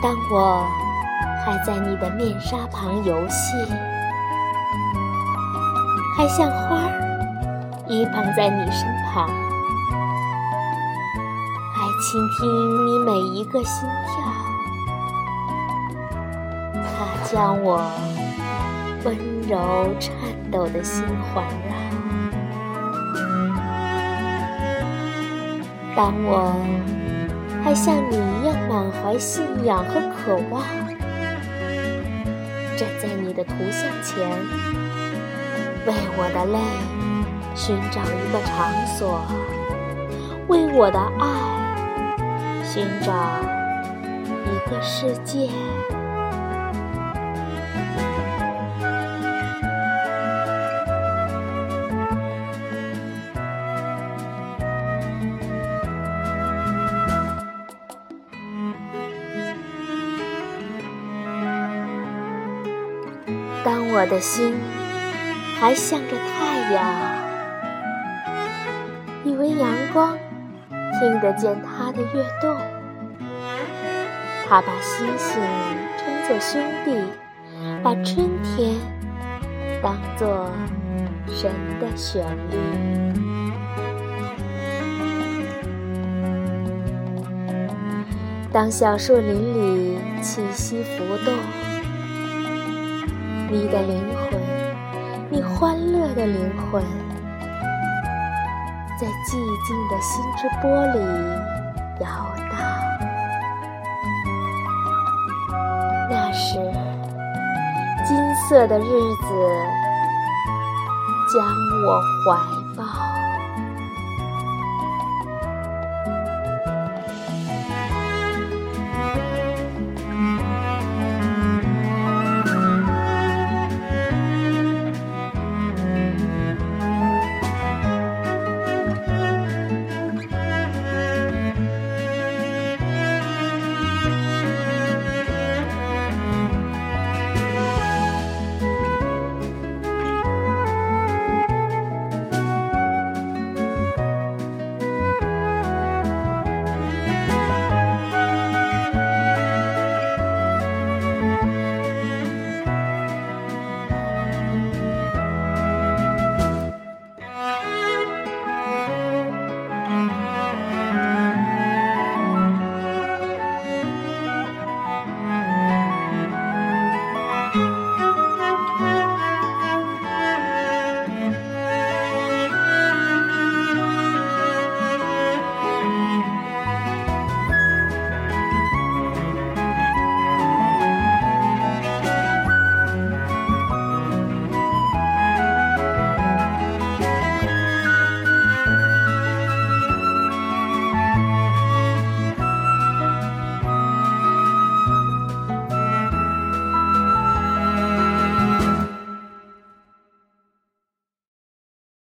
当我还在你的面纱旁游戏，还像花儿依傍在你身旁，还倾听你每一个心跳。它将我温柔颤抖的心环绕。当我还像你一样满怀信仰和渴望，站在你的图像前，为我的泪寻找一个场所，为我的爱寻找一个世界。当我的心还向着太阳，以为阳光听得见它的跃动，它把星星称作兄弟，把春天当作神的旋律。当小树林里气息浮动。你的灵魂，你欢乐的灵魂，在寂静的心之波里摇荡。那时，金色的日子将我怀抱。